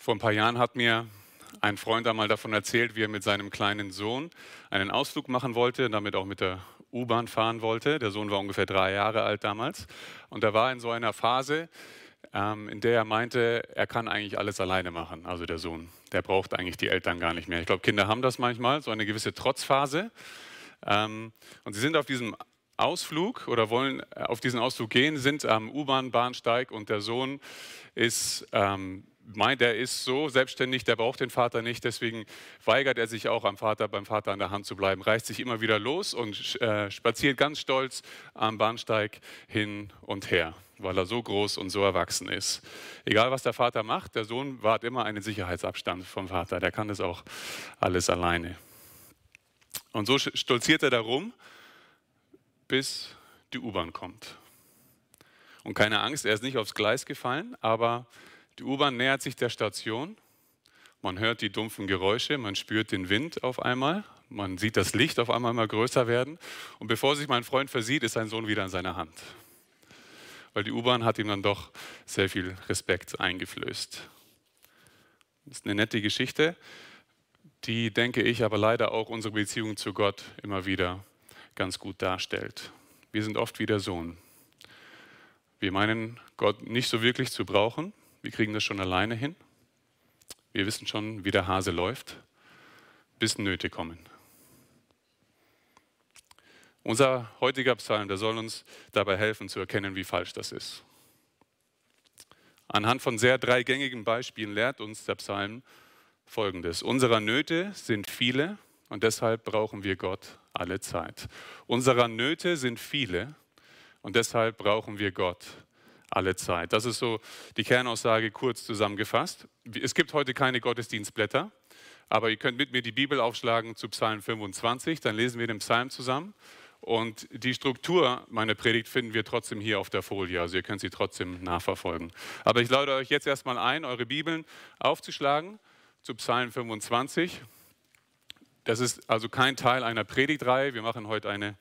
Vor ein paar Jahren hat mir ein Freund einmal davon erzählt, wie er mit seinem kleinen Sohn einen Ausflug machen wollte und damit auch mit der U-Bahn fahren wollte. Der Sohn war ungefähr drei Jahre alt damals. Und er war in so einer Phase, ähm, in der er meinte, er kann eigentlich alles alleine machen, also der Sohn. Der braucht eigentlich die Eltern gar nicht mehr. Ich glaube, Kinder haben das manchmal, so eine gewisse Trotzphase. Ähm, und sie sind auf diesem Ausflug oder wollen auf diesen Ausflug gehen, sind am U-Bahn-Bahnsteig und der Sohn ist ähm, meint, er ist so selbstständig, der braucht den Vater nicht, deswegen weigert er sich auch am Vater, beim Vater an der Hand zu bleiben, reißt sich immer wieder los und äh, spaziert ganz stolz am Bahnsteig hin und her, weil er so groß und so erwachsen ist. Egal was der Vater macht, der Sohn wahrt immer einen Sicherheitsabstand vom Vater, der kann das auch alles alleine. Und so stolziert er darum, bis die U-Bahn kommt. Und keine Angst, er ist nicht aufs Gleis gefallen, aber die U-Bahn nähert sich der Station. Man hört die dumpfen Geräusche, man spürt den Wind auf einmal, man sieht das Licht auf einmal immer größer werden. Und bevor sich mein Freund versieht, ist sein Sohn wieder in seiner Hand. Weil die U-Bahn hat ihm dann doch sehr viel Respekt eingeflößt. Das ist eine nette Geschichte, die, denke ich, aber leider auch unsere Beziehung zu Gott immer wieder ganz gut darstellt. Wir sind oft wie der Sohn. Wir meinen, Gott nicht so wirklich zu brauchen, wir kriegen das schon alleine hin. Wir wissen schon, wie der Hase läuft, bis Nöte kommen. Unser heutiger Psalm, der soll uns dabei helfen zu erkennen, wie falsch das ist. Anhand von sehr dreigängigen Beispielen lehrt uns der Psalm Folgendes. Unsere Nöte sind viele und deshalb brauchen wir Gott alle Zeit. Unsere Nöte sind viele und deshalb brauchen wir Gott alle Zeit. Das ist so die Kernaussage kurz zusammengefasst. Es gibt heute keine Gottesdienstblätter, aber ihr könnt mit mir die Bibel aufschlagen zu Psalm 25, dann lesen wir den Psalm zusammen. Und die Struktur meiner Predigt finden wir trotzdem hier auf der Folie, also ihr könnt sie trotzdem nachverfolgen. Aber ich lade euch jetzt erstmal ein, eure Bibeln aufzuschlagen zu Psalm 25. Das ist also kein Teil einer Predigtreihe. Wir machen heute eine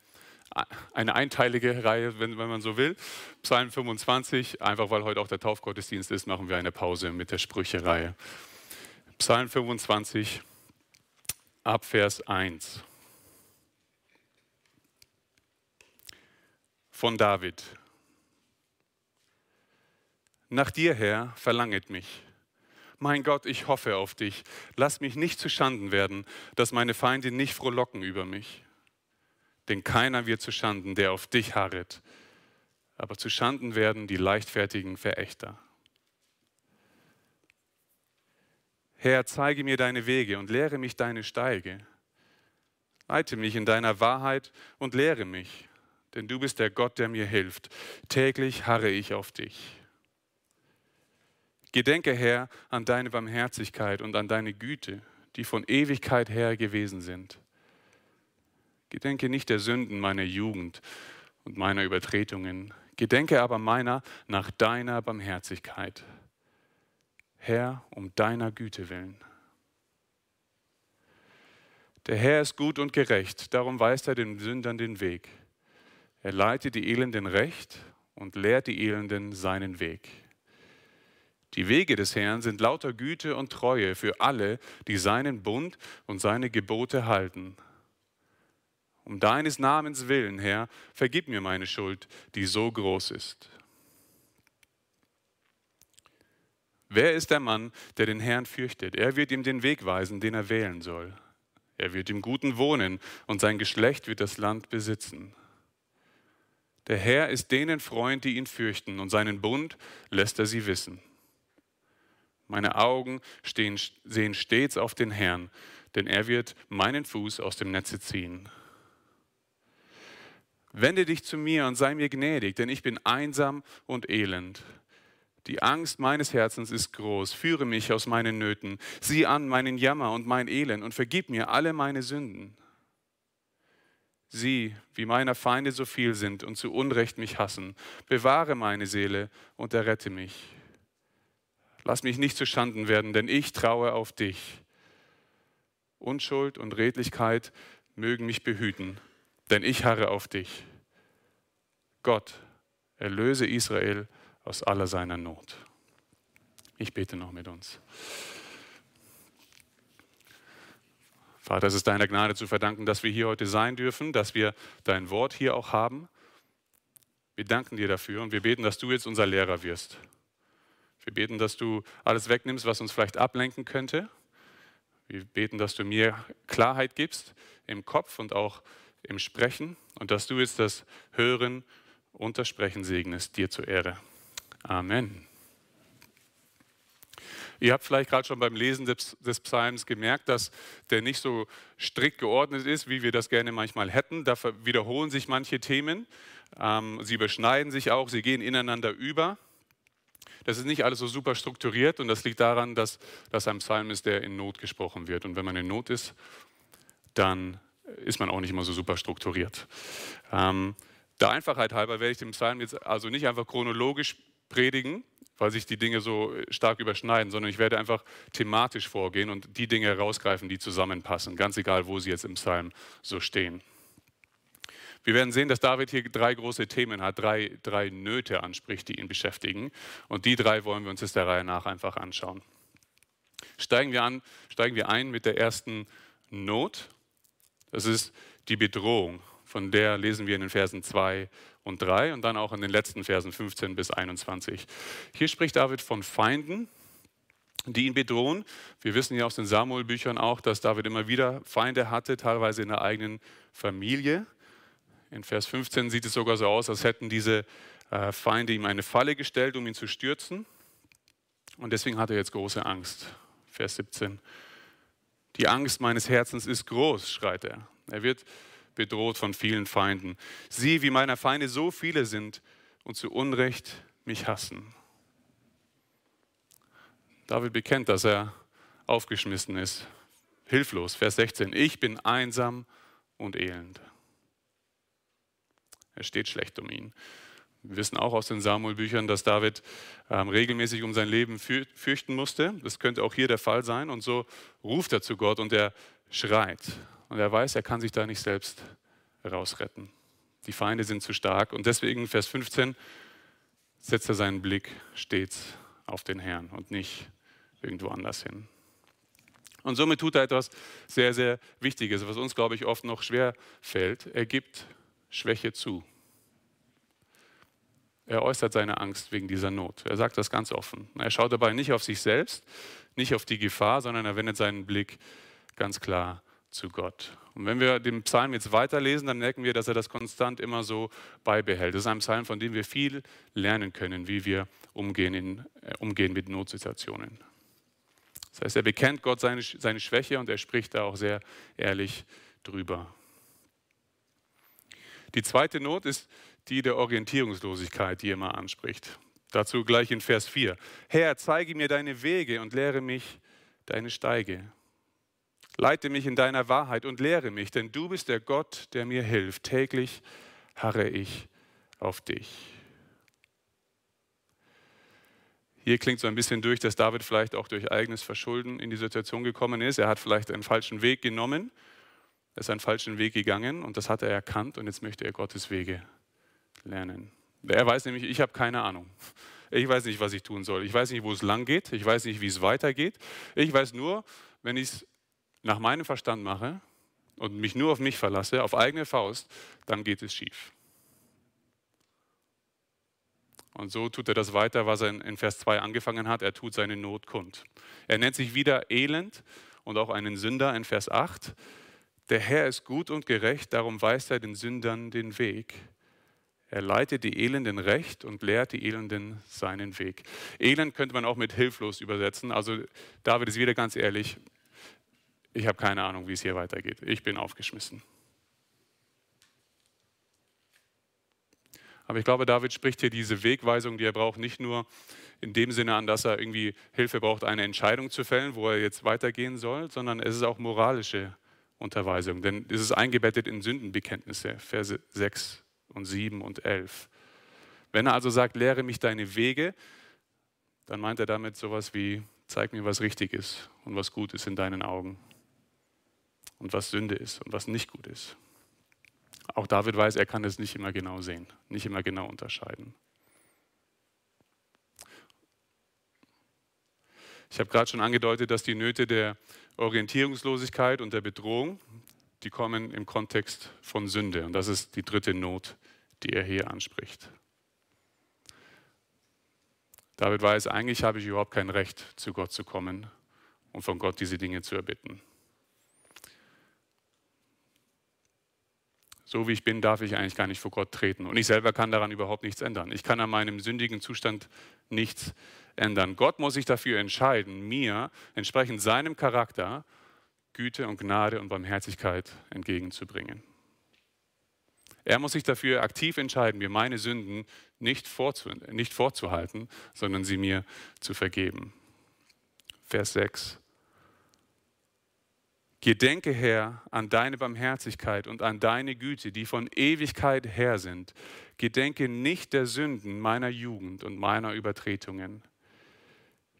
eine einteilige Reihe, wenn, wenn, man so will. Psalm 25, einfach weil heute auch der Taufgottesdienst ist, machen wir eine Pause mit der Sprüche-Reihe. Psalm 25, ab Vers 1. Von David. Nach dir, Herr, verlanget mich. Mein Gott, ich hoffe auf dich. Lass mich nicht zu Schanden werden, dass meine Feinde nicht frohlocken über mich denn keiner wird zu Schanden, der auf dich harret. Aber zu Schanden werden die leichtfertigen Verächter. Herr, zeige mir deine Wege und lehre mich deine Steige. Leite mich in deiner Wahrheit und lehre mich, denn du bist der Gott, der mir hilft. Täglich harre ich auf dich. Gedenke, Herr, an deine Barmherzigkeit und an deine Güte, die von Ewigkeit her gewesen sind. Gedenke nicht der Sünden meiner Jugend und meiner Übertretungen. Gedenke aber meiner nach deiner Barmherzigkeit. Herr, um deiner Güte willen. Der Herr ist gut und gerecht, darum weist er den Sündern den Weg. Er leitet die Elenden recht und lehrt die Elenden seinen Weg. Die Wege des Herrn sind lauter Güte und Treue für alle, die seinen Bund und seine Gebote halten. Um deines Namens willen, Herr, vergib mir meine Schuld, die so groß ist. Wer ist der Mann, der den Herrn fürchtet? Er wird ihm den Weg weisen, den er wählen soll. Er wird im Guten wohnen und sein Geschlecht wird das Land besitzen. Der Herr ist denen Freund, die ihn fürchten, und seinen Bund lässt er sie wissen. Meine Augen stehen, sehen stets auf den Herrn, denn er wird meinen Fuß aus dem Netze ziehen. Wende dich zu mir und sei mir gnädig, denn ich bin einsam und elend. Die Angst meines Herzens ist groß. Führe mich aus meinen Nöten. Sieh an meinen Jammer und mein Elend und vergib mir alle meine Sünden. Sieh, wie meiner Feinde so viel sind und zu Unrecht mich hassen. Bewahre meine Seele und errette mich. Lass mich nicht zu Schanden werden, denn ich traue auf dich. Unschuld und Redlichkeit mögen mich behüten denn ich harre auf dich. Gott, erlöse Israel aus aller seiner Not. Ich bete noch mit uns. Vater, es ist deiner Gnade zu verdanken, dass wir hier heute sein dürfen, dass wir dein Wort hier auch haben. Wir danken dir dafür und wir beten, dass du jetzt unser Lehrer wirst. Wir beten, dass du alles wegnimmst, was uns vielleicht ablenken könnte. Wir beten, dass du mir Klarheit gibst im Kopf und auch im Sprechen und dass du jetzt das Hören und das Sprechen segnest, dir zur Ehre. Amen. Ihr habt vielleicht gerade schon beim Lesen des, Psalms gemerkt, dass der nicht so strikt geordnet ist, wie wir das gerne manchmal hätten. Da wiederholen sich manche Themen. Ähm, sie überschneiden sich auch, sie gehen ineinander über. Das ist nicht alles so super strukturiert und das liegt daran, dass das ein Psalm ist, der in Not gesprochen wird. Und wenn man in Not ist, dann ist man auch nicht immer so super strukturiert. Ähm, der Einfachheit halber werde ich den Psalm jetzt also nicht einfach chronologisch predigen, weil sich die Dinge so stark überschneiden, sondern ich werde einfach thematisch vorgehen und die Dinge herausgreifen, die zusammenpassen, ganz egal, wo sie jetzt im Psalm so stehen. Wir werden sehen, dass David hier drei große Themen hat, drei, drei Nöte anspricht, die ihn beschäftigen. Und die drei wollen wir uns jetzt der Reihe nach einfach anschauen. Steigen wir, an, steigen wir ein mit der ersten Not. Das ist die Bedrohung. Von der lesen wir in den Versen 2 und 3 und dann auch in den letzten Versen 15 bis 21. Hier spricht David von Feinden, die ihn bedrohen. Wir wissen ja aus den Samuel-Büchern auch, dass David immer wieder Feinde hatte, teilweise in der eigenen Familie. In Vers 15 sieht es sogar so aus, als hätten diese äh, Feinde ihm eine Falle gestellt, um ihn zu stürzen. Und deswegen hat er jetzt große Angst. Vers 17. Die Angst meines Herzens ist groß, schreit er. Er wird bedroht von vielen Feinden. Sieh, wie meiner Feinde so viele sind und zu Unrecht mich hassen. David bekennt, dass er aufgeschmissen ist, hilflos. Vers 16. Ich bin einsam und elend. Es steht schlecht um ihn. Wir wissen auch aus den Samuel-Büchern, dass David ähm, regelmäßig um sein Leben fürchten musste. Das könnte auch hier der Fall sein. Und so ruft er zu Gott und er schreit. Und er weiß, er kann sich da nicht selbst rausretten. Die Feinde sind zu stark. Und deswegen, Vers 15, setzt er seinen Blick stets auf den Herrn und nicht irgendwo anders hin. Und somit tut er etwas sehr, sehr Wichtiges, was uns, glaube ich, oft noch schwer fällt. Er gibt Schwäche zu. Er äußert seine Angst wegen dieser Not. Er sagt das ganz offen. Er schaut dabei nicht auf sich selbst, nicht auf die Gefahr, sondern er wendet seinen Blick ganz klar zu Gott. Und wenn wir den Psalm jetzt weiterlesen, dann merken wir, dass er das konstant immer so beibehält. Das ist ein Psalm, von dem wir viel lernen können, wie wir umgehen, in, äh, umgehen mit Notsituationen. Das heißt, er bekennt Gott seine, seine Schwäche und er spricht da auch sehr ehrlich drüber. Die zweite Not ist die der Orientierungslosigkeit, die er immer anspricht. Dazu gleich in Vers 4. Herr, zeige mir deine Wege und lehre mich deine Steige. Leite mich in deiner Wahrheit und lehre mich, denn du bist der Gott, der mir hilft. Täglich harre ich auf dich. Hier klingt so ein bisschen durch, dass David vielleicht auch durch eigenes Verschulden in die Situation gekommen ist. Er hat vielleicht einen falschen Weg genommen, er ist einen falschen Weg gegangen und das hat er erkannt und jetzt möchte er Gottes Wege lernen. Er weiß nämlich, ich habe keine Ahnung. Ich weiß nicht, was ich tun soll. Ich weiß nicht, wo es lang geht. Ich weiß nicht, wie es weitergeht. Ich weiß nur, wenn ich es nach meinem Verstand mache und mich nur auf mich verlasse, auf eigene Faust, dann geht es schief. Und so tut er das weiter, was er in Vers 2 angefangen hat. Er tut seine Not kund. Er nennt sich wieder elend und auch einen Sünder in Vers 8. Der Herr ist gut und gerecht, darum weist er den Sündern den Weg. Er leitet die Elenden recht und lehrt die Elenden seinen Weg. Elend könnte man auch mit hilflos übersetzen. Also David ist wieder ganz ehrlich, ich habe keine Ahnung, wie es hier weitergeht. Ich bin aufgeschmissen. Aber ich glaube, David spricht hier diese Wegweisung, die er braucht, nicht nur in dem Sinne an, dass er irgendwie Hilfe braucht, eine Entscheidung zu fällen, wo er jetzt weitergehen soll, sondern es ist auch moralische Unterweisung. Denn es ist eingebettet in Sündenbekenntnisse, Verse 6 und 7 und 11. Wenn er also sagt, lehre mich deine Wege, dann meint er damit sowas wie, zeig mir, was richtig ist und was gut ist in deinen Augen und was Sünde ist und was nicht gut ist. Auch David weiß, er kann es nicht immer genau sehen, nicht immer genau unterscheiden. Ich habe gerade schon angedeutet, dass die Nöte der Orientierungslosigkeit und der Bedrohung, die kommen im Kontext von Sünde. Und das ist die dritte Not, die er hier anspricht. David weiß, eigentlich habe ich überhaupt kein Recht, zu Gott zu kommen und von Gott diese Dinge zu erbitten. so wie ich bin, darf ich eigentlich gar nicht vor Gott treten. Und ich selber kann daran überhaupt nichts ändern. Ich kann an meinem sündigen Zustand nichts ändern. Gott muss sich dafür entscheiden, mir entsprechend seinem Charakter Güte und Gnade und Barmherzigkeit entgegenzubringen. Er muss sich dafür aktiv entscheiden, mir meine Sünden nicht, vorzu, nicht vorzuhalten, sondern sie mir zu vergeben. Vers 6. Gedenke, Herr, an deine Barmherzigkeit und an deine Güte, die von Ewigkeit her sind. Gedenke nicht der Sünden meiner Jugend und meiner Übertretungen.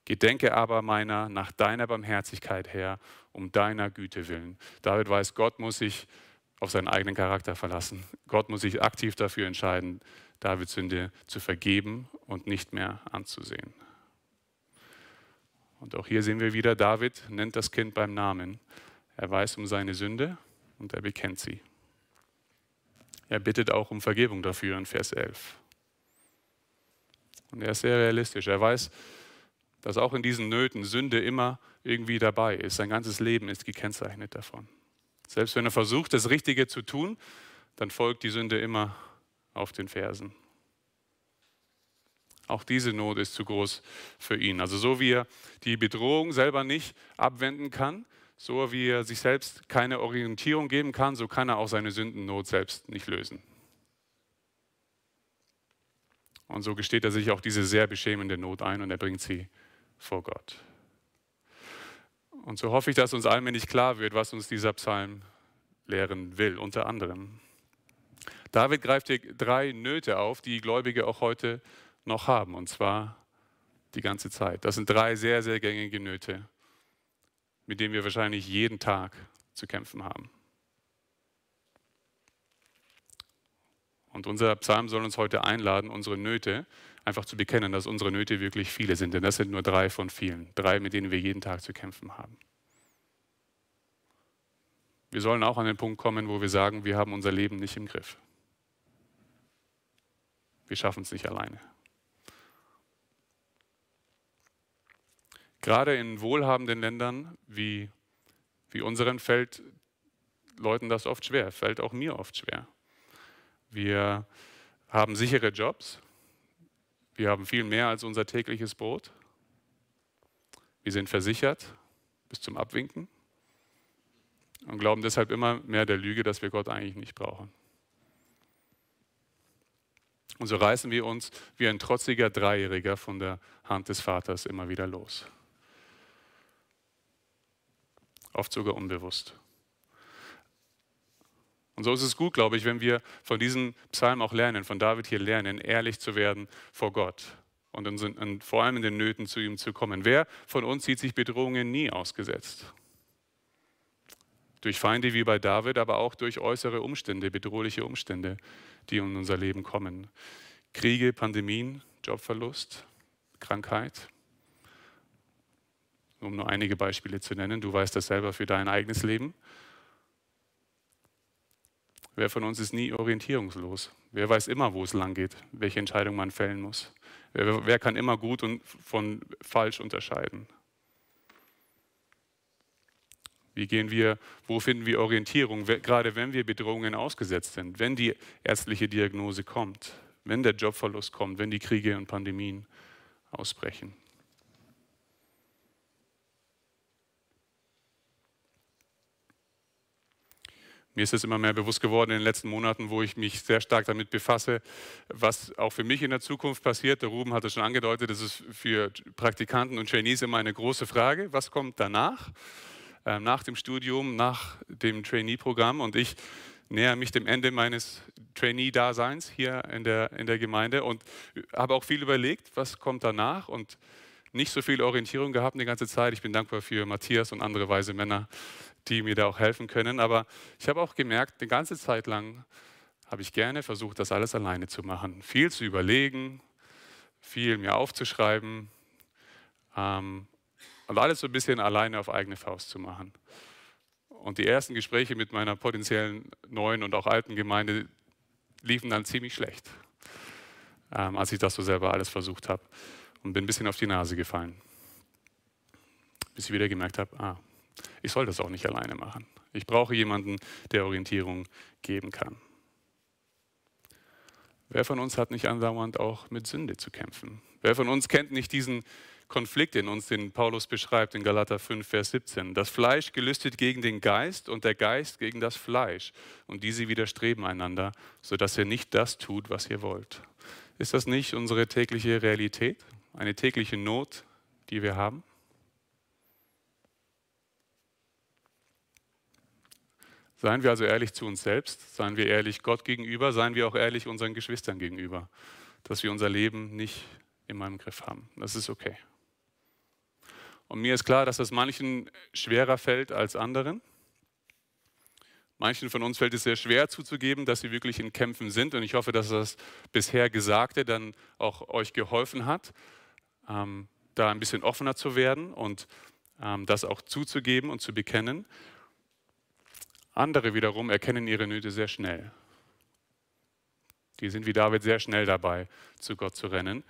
Gedenke aber meiner nach deiner Barmherzigkeit her, um deiner Güte willen. David weiß, Gott muss sich auf seinen eigenen Charakter verlassen. Gott muss sich aktiv dafür entscheiden, Davids Sünde zu vergeben und nicht mehr anzusehen. Und auch hier sehen wir wieder, David nennt das Kind beim Namen. Er weiß um seine Sünde und er bekennt sie. Er bittet auch um Vergebung dafür in Vers 11. Und er ist sehr realistisch. Er weiß, dass auch in diesen Nöten Sünde immer irgendwie dabei ist. Sein ganzes Leben ist gekennzeichnet davon. Selbst wenn er versucht, das Richtige zu tun, dann folgt die Sünde immer auf den Fersen. Auch diese Not ist zu groß für ihn. Also so wie er die Bedrohung selber nicht abwenden kann, so wie er sich selbst keine Orientierung geben kann, so kann er auch seine Sündennot selbst nicht lösen. Und so gesteht er sich auch diese sehr beschämende Not ein und er bringt sie vor Gott. Und so hoffe ich, dass uns allmählich klar wird, was uns dieser Psalm lehren will, unter anderem. David greift hier drei Nöte auf, die Gläubige auch heute noch haben, und zwar die ganze Zeit. Das sind drei sehr, sehr gängige Nöte mit dem wir wahrscheinlich jeden Tag zu kämpfen haben. Und unser Psalm soll uns heute einladen, unsere Nöte einfach zu bekennen, dass unsere Nöte wirklich viele sind. Denn das sind nur drei von vielen. Drei, mit denen wir jeden Tag zu kämpfen haben. Wir sollen auch an den Punkt kommen, wo wir sagen, wir haben unser Leben nicht im Griff. Wir schaffen es nicht alleine. Gerade in wohlhabenden Ländern wie, wie unseren fällt Leuten das oft schwer, fällt auch mir oft schwer. Wir haben sichere Jobs, wir haben viel mehr als unser tägliches Brot, wir sind versichert bis zum Abwinken und glauben deshalb immer mehr der Lüge, dass wir Gott eigentlich nicht brauchen. Und so reißen wir uns wie ein trotziger Dreijähriger von der Hand des Vaters immer wieder los oft sogar unbewusst. Und so ist es gut, glaube ich, wenn wir von diesem Psalm auch lernen, von David hier lernen, ehrlich zu werden vor Gott und, in, und vor allem in den Nöten zu ihm zu kommen. Wer von uns sieht sich Bedrohungen nie ausgesetzt? Durch Feinde wie bei David, aber auch durch äußere Umstände, bedrohliche Umstände, die in unser Leben kommen. Kriege, Pandemien, Jobverlust, Krankheit um nur einige Beispiele zu nennen. Du weißt das selber für dein eigenes Leben. Wer von uns ist nie orientierungslos? Wer weiß immer, wo es lang geht, welche Entscheidung man fällen muss? Wer, wer kann immer gut und von falsch unterscheiden? Wie gehen wir, wo finden wir Orientierung, gerade wenn wir Bedrohungen ausgesetzt sind, wenn die ärztliche Diagnose kommt, wenn der Jobverlust kommt, wenn die Kriege und Pandemien ausbrechen? Mir ist es immer mehr bewusst geworden in den letzten Monaten, wo ich mich sehr stark damit befasse, was auch für mich in der Zukunft passiert. Der Ruben hat es schon angedeutet, das ist für Praktikanten und Trainees immer eine große Frage. Was kommt danach? Ähm, nach dem Studium, nach dem Trainee-Programm. Und ich näher mich dem Ende meines Trainee-Daseins hier in der, in der Gemeinde und habe auch viel überlegt, was kommt danach und nicht so viel Orientierung gehabt die ganze Zeit. Ich bin dankbar für Matthias und andere weise Männer, die mir da auch helfen können. Aber ich habe auch gemerkt, die ganze Zeit lang habe ich gerne versucht, das alles alleine zu machen. Viel zu überlegen, viel mir aufzuschreiben. Ähm, Und alles so ein bisschen alleine auf eigene Faust zu machen. Und die ersten Gespräche mit meiner potenziellen neuen und auch alten Gemeinde liefen dann ziemlich schlecht, ähm, als ich das so selber alles versucht habe und bin ein bisschen auf die Nase gefallen. Bis ich wieder gemerkt habe, ah, ich soll das auch nicht alleine machen. Ich brauche jemanden, der Orientierung geben kann. Wer von uns hat nicht andauernd auch mit Sünde zu kämpfen? Wer von uns kennt nicht diesen Konflikt in uns, den Paulus beschreibt in Galater 5, Vers 17? Das Fleisch gelüstet gegen den Geist und der Geist gegen das Fleisch. Und diese widerstreben einander, sodass ihr nicht das tut, was ihr wollt. Ist das nicht unsere tägliche Realität? Eine tägliche Not, die wir haben? Seien wir also ehrlich zu uns selbst, seien wir ehrlich Gott gegenüber, seien wir auch ehrlich unseren Geschwistern gegenüber, dass wir unser Leben nicht immer im Griff haben. Das ist okay. Und mir ist klar, dass das manchen schwerer fällt als anderen. Manchen von uns fällt es sehr schwer zuzugeben, dass sie wirklich in Kämpfen sind. Und ich hoffe, dass das bisher Gesagte dann auch euch geholfen hat, ähm, da ein bisschen offener zu werden und ähm, das auch zuzugeben und zu bekennen. Andere wiederum erkennen ihre Nöte sehr schnell. Die sind wie David sehr schnell dabei, zu Gott zu rennen,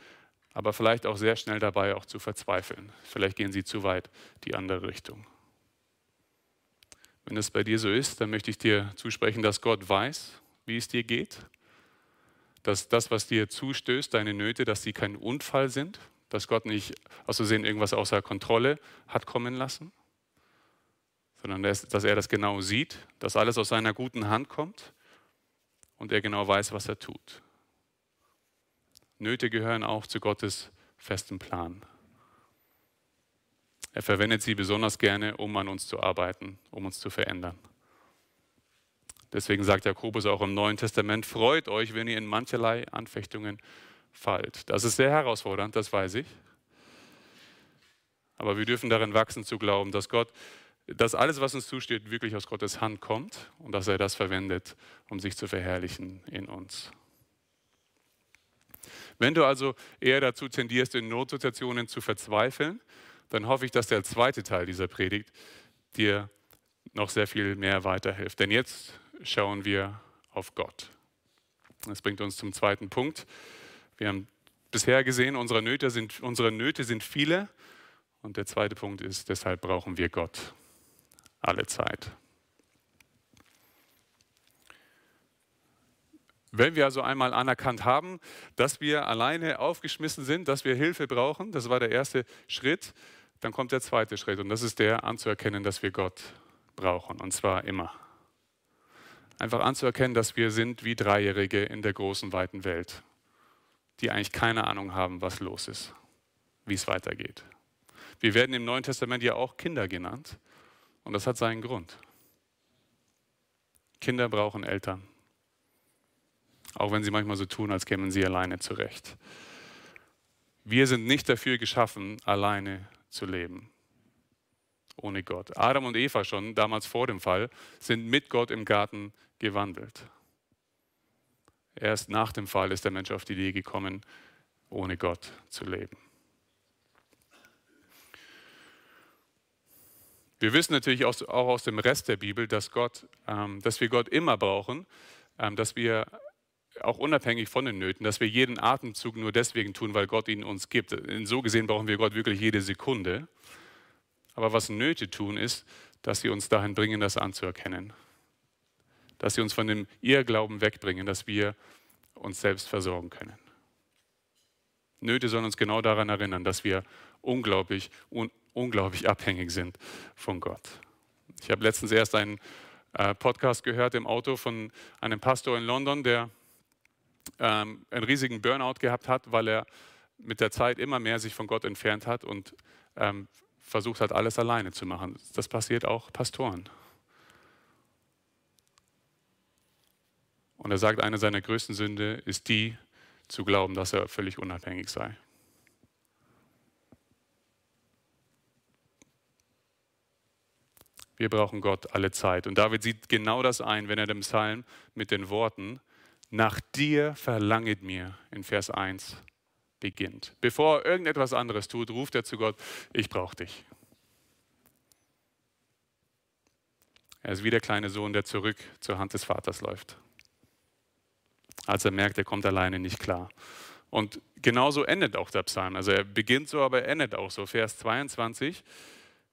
aber vielleicht auch sehr schnell dabei, auch zu verzweifeln. Vielleicht gehen sie zu weit die andere Richtung. Wenn es bei dir so ist, dann möchte ich dir zusprechen, dass Gott weiß, wie es dir geht, dass das, was dir zustößt, deine Nöte, dass sie kein Unfall sind, dass Gott nicht aus Versehen irgendwas außer Kontrolle hat kommen lassen, sondern dass er das genau sieht, dass alles aus seiner guten Hand kommt und er genau weiß, was er tut. Nöte gehören auch zu Gottes festem Plan. Er verwendet sie besonders gerne, um an uns zu arbeiten, um uns zu verändern. Deswegen sagt Jakobus auch im Neuen Testament, freut euch, wenn ihr in mancherlei Anfechtungen fallt. Das ist sehr herausfordernd, das weiß ich. Aber wir dürfen darin wachsen zu glauben, dass Gott dass alles, was uns zusteht, wirklich aus Gottes Hand kommt und dass er das verwendet, um sich zu verherrlichen in uns. Wenn du also eher dazu tendierst, in Notsituationen zu verzweifeln, dann hoffe ich, dass der zweite Teil dieser Predigt dir noch sehr viel mehr weiterhilft. Denn jetzt schauen wir auf Gott. Das bringt uns zum zweiten Punkt. Wir haben bisher gesehen, unsere Nöte sind, unsere Nöte sind viele. Und der zweite Punkt ist, deshalb brauchen wir Gott alle Zeit. Wenn wir also einmal anerkannt haben, dass wir alleine aufgeschmissen sind, dass wir Hilfe brauchen, das war der erste Schritt, dann kommt der zweite Schritt und das ist der anzuerkennen, dass wir Gott brauchen und zwar immer. Einfach anzuerkennen, dass wir sind wie Dreijährige in der großen, weiten Welt, die eigentlich keine Ahnung haben, was los ist, wie es weitergeht. Wir werden im Neuen Testament ja auch Kinder genannt. Und das hat seinen Grund. Kinder brauchen Eltern. Auch wenn sie manchmal so tun, als kämen sie alleine zurecht. Wir sind nicht dafür geschaffen, alleine zu leben. Ohne Gott. Adam und Eva schon, damals vor dem Fall, sind mit Gott im Garten gewandelt. Erst nach dem Fall ist der Mensch auf die Idee gekommen, ohne Gott zu leben. Wir wissen natürlich auch, aus dem Rest der Bibel, dass, Gott, ähm, dass wir Gott immer brauchen, ähm, dass wir auch unabhängig von den Nöten, dass wir jeden Atemzug nur deswegen tun, weil Gott ihn uns gibt. In so gesehen brauchen wir Gott wirklich jede Sekunde. Aber was Nöte tun, ist, dass sie uns dahin bringen, das anzuerkennen. Dass sie uns von dem Irrglauben wegbringen, dass wir uns selbst versorgen können. Nöte sollen uns genau daran erinnern, dass wir unglaublich unglaublich abhängig sind von Gott. Ich habe letztens erst einen äh, Podcast gehört im Auto von einem Pastor in London, der ähm, einen riesigen Burnout gehabt hat, weil er mit der Zeit immer mehr sich von Gott entfernt hat und ähm, versucht hat, alles alleine zu machen. Das passiert auch Pastoren. Und er sagt, eine seiner größten Sünde ist die, zu glauben, dass er völlig unabhängig sei. Wir brauchen Gott alle Zeit. Und David sieht genau das ein, wenn er den Psalm mit den Worten, nach dir verlanget mir in Vers 1 beginnt. Bevor er irgendetwas anderes tut, ruft er zu Gott, ich brauche dich. Er ist wie der kleine Sohn, der zurück zur Hand des Vaters läuft. Als er merkt, er kommt alleine nicht klar. Und genauso endet auch der Psalm. Also er beginnt so, aber er endet auch so. Vers 22.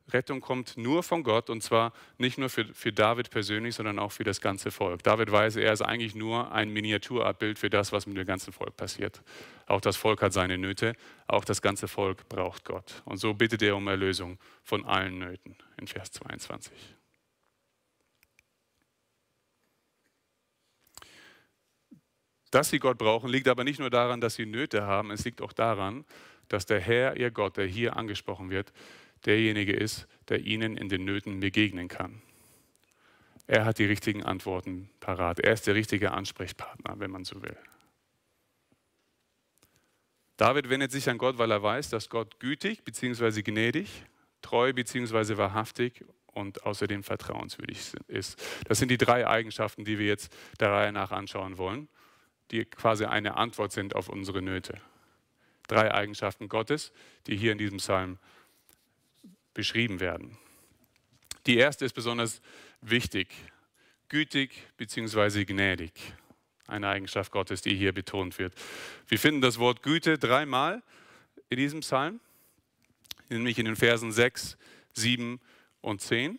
Rettung kommt nur von Gott und zwar nicht nur für, für David persönlich, sondern auch für das ganze Volk. David weiß, er ist eigentlich nur ein Miniaturabbild für das, was mit dem ganzen Volk passiert. Auch das Volk hat seine Nöte, auch das ganze Volk braucht Gott. Und so bittet er um Erlösung von allen Nöten in Vers 22. Dass sie Gott brauchen, liegt aber nicht nur daran, dass sie Nöte haben, es liegt auch daran, dass der Herr, ihr Gott, der hier angesprochen wird, derjenige ist, der ihnen in den Nöten begegnen kann. Er hat die richtigen Antworten parat. Er ist der richtige Ansprechpartner, wenn man so will. David wendet sich an Gott, weil er weiß, dass Gott gütig bzw. gnädig, treu bzw. wahrhaftig und außerdem vertrauenswürdig ist. Das sind die drei Eigenschaften, die wir jetzt der Reihe nach anschauen wollen, die quasi eine Antwort sind auf unsere Nöte. Drei Eigenschaften Gottes, die hier in diesem Psalm beschrieben werden. Die erste ist besonders wichtig, gütig bzw. gnädig. Eine Eigenschaft Gottes, die hier betont wird. Wir finden das Wort Güte dreimal in diesem Psalm, nämlich in den Versen 6, 7 und 10.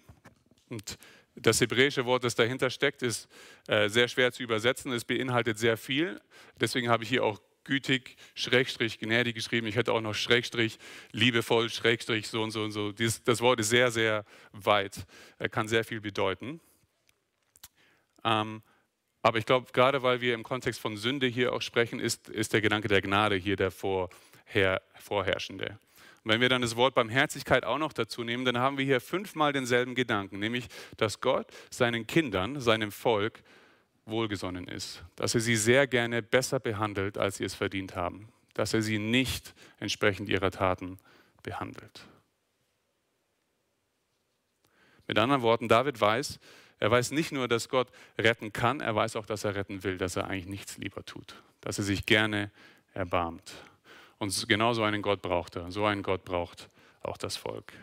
Und das hebräische Wort, das dahinter steckt, ist äh, sehr schwer zu übersetzen. Es beinhaltet sehr viel. Deswegen habe ich hier auch gütig, Schrägstrich, gnädig geschrieben. Ich hätte auch noch Schrägstrich, liebevoll, Schrägstrich, so und so und so. Dies, das Wort ist sehr, sehr weit. Er kann sehr viel bedeuten. Ähm, aber ich glaube, gerade weil wir im Kontext von Sünde hier auch sprechen, ist, ist der Gedanke der Gnade hier der vorher, vorherrschende. Und wenn wir dann das Wort Barmherzigkeit auch noch dazu nehmen, dann haben wir hier fünfmal denselben Gedanken, nämlich, dass Gott seinen Kindern, seinem Volk, wohlgesonnen ist, dass er sie sehr gerne besser behandelt, als sie es verdient haben, dass er sie nicht entsprechend ihrer Taten behandelt. Mit anderen Worten, David weiß, er weiß nicht nur, dass Gott retten kann, er weiß auch, dass er retten will, dass er eigentlich nichts lieber tut, dass er sich gerne erbarmt. Und genau so einen Gott braucht er. So einen Gott braucht auch das Volk.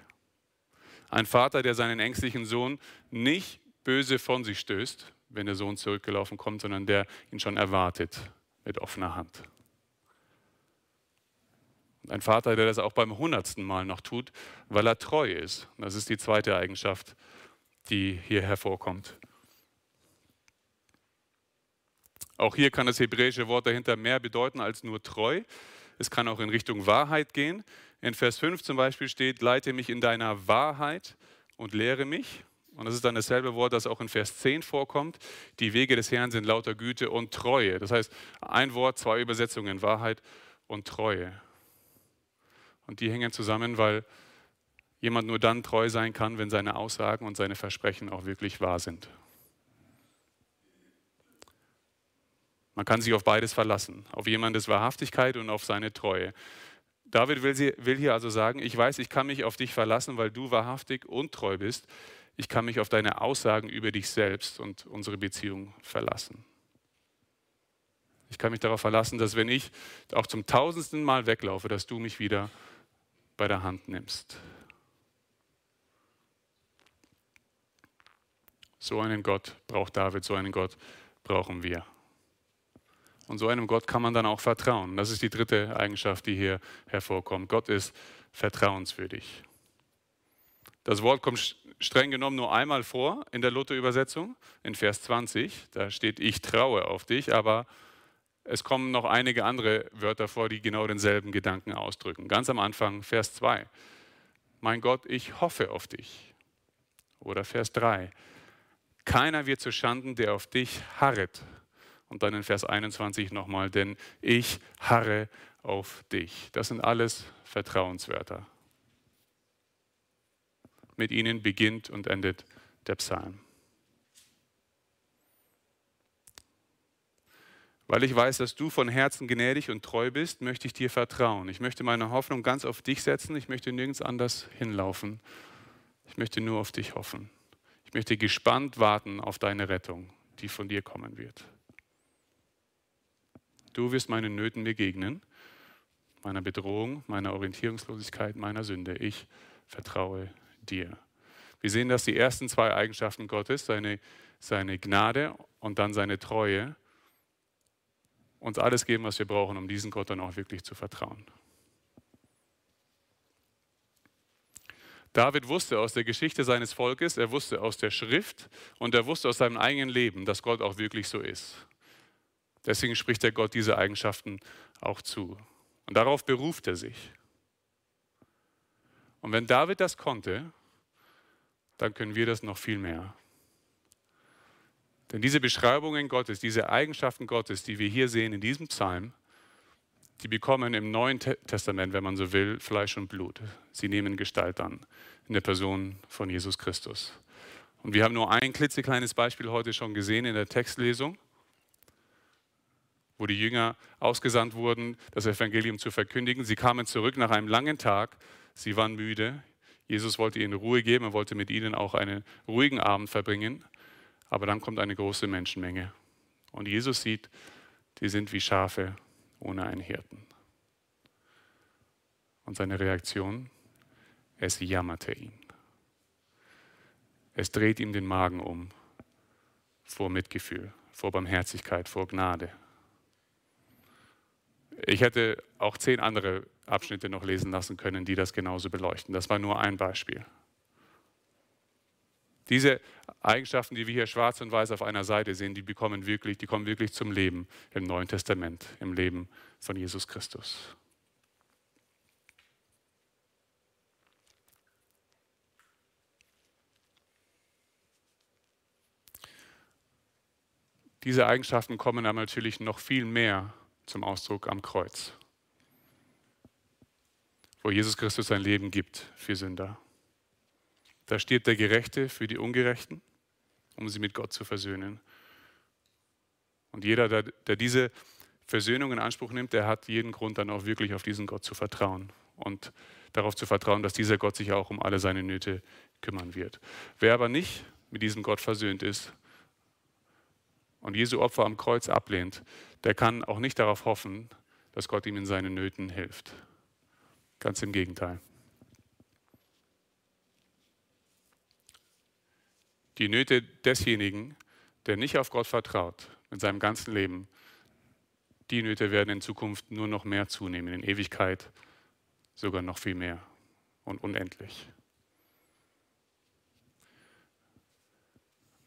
Ein Vater, der seinen ängstlichen Sohn nicht böse von sich stößt, wenn der Sohn zurückgelaufen kommt, sondern der ihn schon erwartet mit offener Hand. ein Vater, der das auch beim hundertsten Mal noch tut, weil er treu ist. Das ist die zweite Eigenschaft, die hier hervorkommt. Auch hier kann das hebräische Wort dahinter mehr bedeuten als nur treu. Es kann auch in Richtung Wahrheit gehen. In Vers 5 zum Beispiel steht, leite mich in deiner Wahrheit und lehre mich. Und das ist dann dasselbe Wort, das auch in Vers 10 vorkommt. Die Wege des Herrn sind lauter Güte und Treue. Das heißt, ein Wort, zwei Übersetzungen, Wahrheit und Treue. Und die hängen zusammen, weil jemand nur dann treu sein kann, wenn seine Aussagen und seine Versprechen auch wirklich wahr sind. Man kann sich auf beides verlassen, auf jemandes Wahrhaftigkeit und auf seine Treue. David will, hier also sagen, ich weiß, ich kann mich auf dich verlassen, weil du wahrhaftig und treu bist ich kann mich auf deine Aussagen über dich selbst und unsere Beziehung verlassen. Ich kann mich darauf verlassen, dass wenn ich auch zum tausendsten Mal weglaufe, dass du mich wieder bei der Hand nimmst. So einen Gott braucht David, so einen Gott brauchen wir. Und so einem Gott kann man dann auch vertrauen. Das ist die dritte Eigenschaft, die hier hervorkommt. Gott ist vertrauenswürdig. Das Wort kommt streng genommen nur einmal vor in der Luther-Übersetzung, in Vers 20. Da steht, ich traue auf dich, aber es kommen noch einige andere Wörter vor, die genau denselben Gedanken ausdrücken. Ganz am Anfang, Vers 2. Mein Gott, ich hoffe auf dich. Oder Vers 3. Keiner wird zu Schanden, der auf dich harret. Und dann in Vers 21 nochmal, denn ich harre auf dich. Das sind alles Vertrauenswörter. Mit ihnen beginnt und endet der Psalm. Weil ich weiß, dass du von Herzen gnädig und treu bist, möchte ich dir vertrauen. Ich möchte meine Hoffnung ganz auf dich setzen. Ich möchte nirgends anders hinlaufen. Ich möchte nur auf dich hoffen. Ich möchte gespannt warten auf deine Rettung, die von dir kommen wird. Du wirst meinen Nöten begegnen, meiner Bedrohung, meiner Orientierungslosigkeit, meiner Sünde. Ich vertraue dir. Wir sehen, dass die ersten zwei Eigenschaften Gottes, seine, seine Gnade und dann seine Treue, uns alles geben, was wir brauchen, um diesen Gott dann auch wirklich zu vertrauen. David wusste aus der Geschichte seines Volkes, er wusste aus der Schrift und er wusste aus seinem eigenen Leben, dass Gott auch wirklich so ist. Deswegen spricht er Gott diese Eigenschaften auch zu. Und darauf beruft er sich. Und wenn David das konnte, dann können wir das noch viel mehr. Denn diese Beschreibungen Gottes, diese Eigenschaften Gottes, die wir hier sehen in diesem Psalm, die bekommen im Neuen Testament, wenn man so will, Fleisch und Blut. Sie nehmen Gestalt an in der Person von Jesus Christus. Und wir haben nur ein klitzekleines Beispiel heute schon gesehen in der Textlesung, wo die Jünger ausgesandt wurden, das Evangelium zu verkündigen. Sie kamen zurück nach einem langen Tag, sie waren müde. Jesus wollte ihnen Ruhe geben, er wollte mit ihnen auch einen ruhigen Abend verbringen. Aber dann kommt eine große Menschenmenge. Und Jesus sieht, die sind wie Schafe ohne einen Hirten. Und seine Reaktion, es jammerte ihn. Es dreht ihm den Magen um vor Mitgefühl, vor Barmherzigkeit, vor Gnade. Ich hätte auch zehn andere Abschnitte noch lesen lassen können, die das genauso beleuchten. Das war nur ein Beispiel. Diese Eigenschaften, die wir hier schwarz und weiß auf einer Seite sehen, die bekommen wirklich, die kommen wirklich zum Leben im Neuen Testament, im Leben von Jesus Christus. Diese Eigenschaften kommen aber natürlich noch viel mehr zum Ausdruck am Kreuz, wo Jesus Christus sein Leben gibt für Sünder. Da steht der Gerechte für die Ungerechten, um sie mit Gott zu versöhnen. Und jeder, der, der diese Versöhnung in Anspruch nimmt, der hat jeden Grund dann auch wirklich auf diesen Gott zu vertrauen und darauf zu vertrauen, dass dieser Gott sich auch um alle seine Nöte kümmern wird. Wer aber nicht mit diesem Gott versöhnt ist und Jesu Opfer am Kreuz ablehnt, der kann auch nicht darauf hoffen, dass Gott ihm in seinen Nöten hilft. Ganz im Gegenteil. die Nöte desjenigen, der nicht auf Gott vertraut, mit seinem ganzen Leben, die Nöte werden in Zukunft nur noch mehr zunehmen, in Ewigkeit sogar noch viel mehr und unendlich.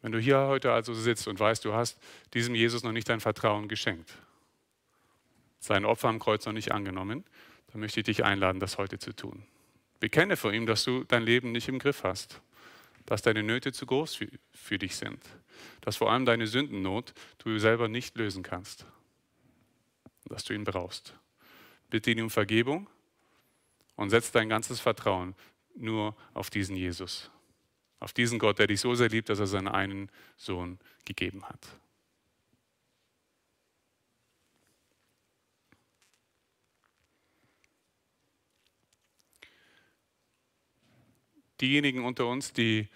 Wenn du hier heute also sitzt und weißt, du hast diesem Jesus noch nicht dein Vertrauen geschenkt, sein Opfer am Kreuz noch nicht angenommen, dann möchte ich dich einladen, das heute zu tun. Bekenne vor ihm, dass du dein Leben nicht im Griff hast dass deine Nöte zu groß für, dich sind, dass vor allem deine Sündennot du selber nicht lösen kannst, dass du ihn brauchst. Bitte ihn um Vergebung und setz dein ganzes Vertrauen nur auf diesen Jesus, auf diesen Gott, der dich so sehr liebt, dass er seinen einen Sohn gegeben hat. diejenigen unter uns, die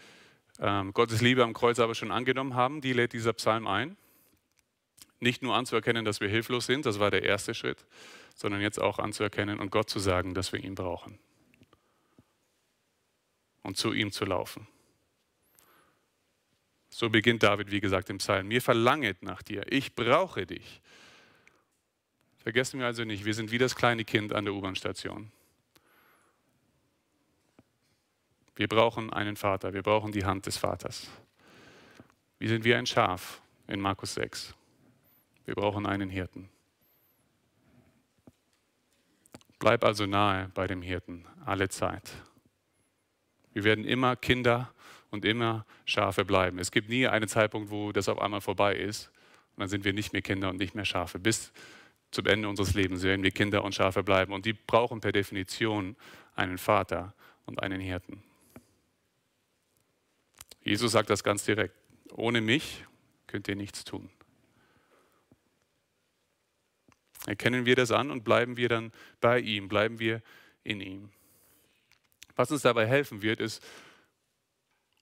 ähm, Gottes Liebe am Kreuz aber schon angenommen haben, die lädt dieser Psalm ein. Nicht nur anzuerkennen, dass wir hilflos sind, das war der erste Schritt, sondern jetzt auch anzuerkennen und Gott zu sagen, dass wir ihn brauchen. Und zu ihm zu laufen. So beginnt David, wie gesagt, im Psalm. Mir verlanget nach dir, ich brauche dich. Vergessen wir also nicht, wir sind wie das kleine Kind an der U-Bahn-Station. Wir brauchen einen Vater, wir brauchen die Hand des Vaters. Wir sind wie ein Schaf in Markus 6. Wir brauchen einen Hirten. Bleib also nahe bei dem Hirten alle Zeit. Wir werden immer Kinder und immer Schafe bleiben. Es gibt nie einen Zeitpunkt, wo das auf einmal vorbei ist und dann sind wir nicht mehr Kinder und nicht mehr Schafe. Bis zum Ende unseres Lebens werden wir Kinder und Schafe bleiben und die brauchen per Definition einen Vater und einen Hirten. Jesus sagt das ganz direkt. Ohne mich könnt ihr nichts tun. Erkennen wir das an und bleiben wir dann bei ihm, bleiben wir in ihm. Was uns dabei helfen wird, ist,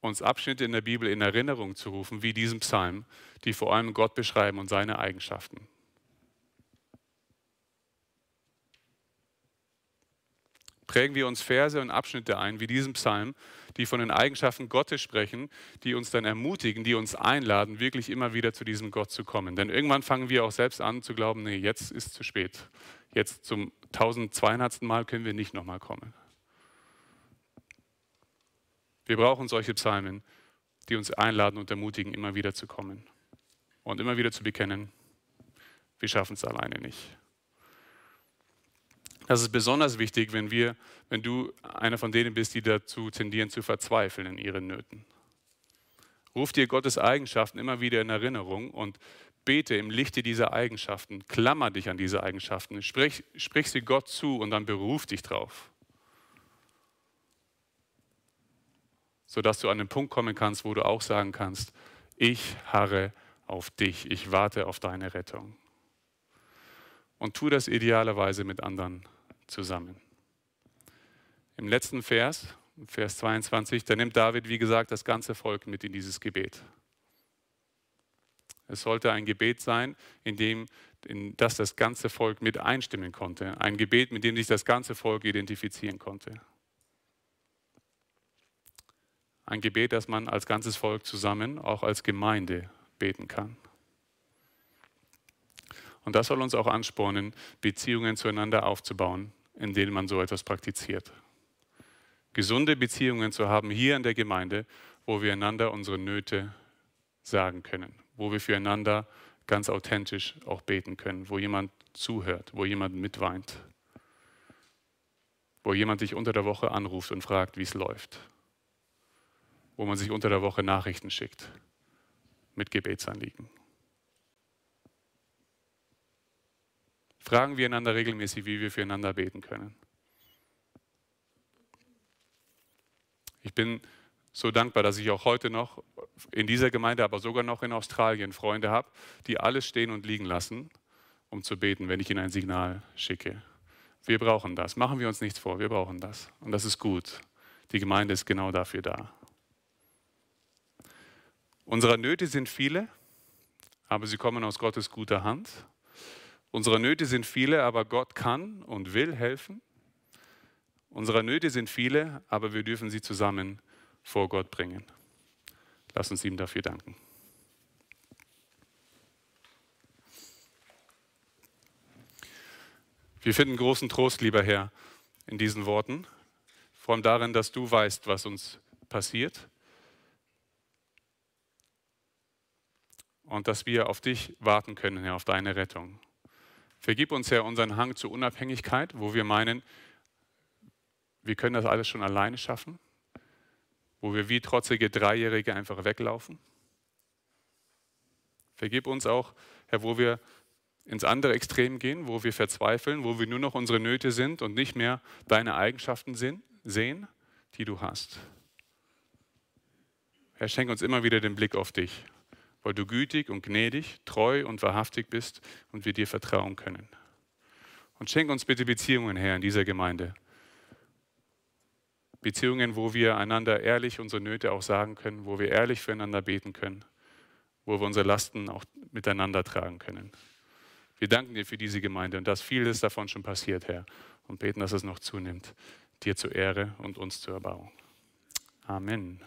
uns Abschnitte in der Bibel in Erinnerung zu rufen, wie diesen Psalm, die vor allem Gott beschreiben und seine Eigenschaften. Prägen wir uns Verse und Abschnitte ein, wie diesen Psalm, die von den Eigenschaften Gottes sprechen, die uns dann ermutigen, die uns einladen, wirklich immer wieder zu diesem Gott zu kommen. Denn irgendwann fangen wir auch selbst an zu glauben, nee, jetzt ist zu spät. Jetzt zum 1200. Mal können wir nicht nochmal kommen. Wir brauchen solche Psalmen, die uns einladen und ermutigen, immer wieder zu kommen und immer wieder zu bekennen, wir schaffen es alleine nicht. Das ist besonders wichtig, wenn, wir, wenn du einer von denen bist, die dazu tendieren zu verzweifeln in ihren Nöten. Ruf dir Gottes Eigenschaften immer wieder in Erinnerung und bete im Lichte dieser Eigenschaften, klammer dich an diese Eigenschaften, sprich, sprich sie Gott zu und dann beruf dich drauf. Sodass du an den Punkt kommen kannst, wo du auch sagen kannst, ich harre auf dich, ich warte auf deine Rettung. Und tu das idealerweise mit anderen zusammen. Im letzten Vers, Vers 22, da nimmt David, wie gesagt, das ganze Volk mit in dieses Gebet. Es sollte ein Gebet sein, in dem in das das ganze Volk mit einstimmen konnte. Ein Gebet, mit dem sich das ganze Volk identifizieren konnte. Ein Gebet, das man als ganzes Volk zusammen, auch als Gemeinde beten kann. Und das soll uns auch anspornen, Beziehungen zueinander aufzubauen, in denen man so etwas praktiziert. Gesunde Beziehungen zu haben hier in der Gemeinde, wo wir einander unsere Nöte sagen können, wo wir füreinander ganz authentisch auch beten können, wo jemand zuhört, wo jemand mitweint, wo jemand dich unter der Woche anruft und fragt, wie es läuft, wo man sich unter der Woche Nachrichten schickt mit Gebetsanliegen. Fragen wir einander regelmäßig, wie wir füreinander beten können. Ich bin so dankbar, dass ich auch heute noch in dieser Gemeinde, aber sogar noch in Australien Freunde habe, die alles stehen und liegen lassen, um zu beten, wenn ich ihnen ein Signal schicke. Wir brauchen das. Machen wir uns nichts vor, wir brauchen das. Und das ist gut. Die Gemeinde ist genau dafür da. Unsere Nöte sind viele, aber sie kommen aus Gottes guter Hand. Unsere Nöte sind viele, aber Gott kann und will helfen. Unsere Nöte sind viele, aber wir dürfen sie zusammen vor Gott bringen. Lass uns ihm dafür danken. Wir finden großen Trost, lieber Herr, in diesen Worten, vor allem darin, dass du weißt, was uns passiert und dass wir auf dich warten können, Herr, auf deine Rettung. Vergib uns, Herr, unseren Hang zur Unabhängigkeit, wo wir meinen, wir können das alles schon alleine schaffen, wo wir wie trotzige Dreijährige einfach weglaufen. Vergib uns auch, Herr, wo wir ins andere Extrem gehen, wo wir verzweifeln, wo wir nur noch unsere Nöte sind und nicht mehr deine Eigenschaften sehen, die du hast. Herr, schenk uns immer wieder den Blick auf dich weil du gütig und gnädig, treu und wahrhaftig bist und wir dir vertrauen können. Und schenk uns bitte Beziehungen, Herr, in dieser Gemeinde. Beziehungen, wo wir einander ehrlich unsere Nöte auch sagen können, wo wir ehrlich füreinander beten können, wo wir unsere Lasten auch miteinander tragen können. Wir danken dir für diese Gemeinde und dass vieles davon schon passiert, Herr, und beten, dass es noch zunimmt, dir zur Ehre und uns zur Erbauung. Amen.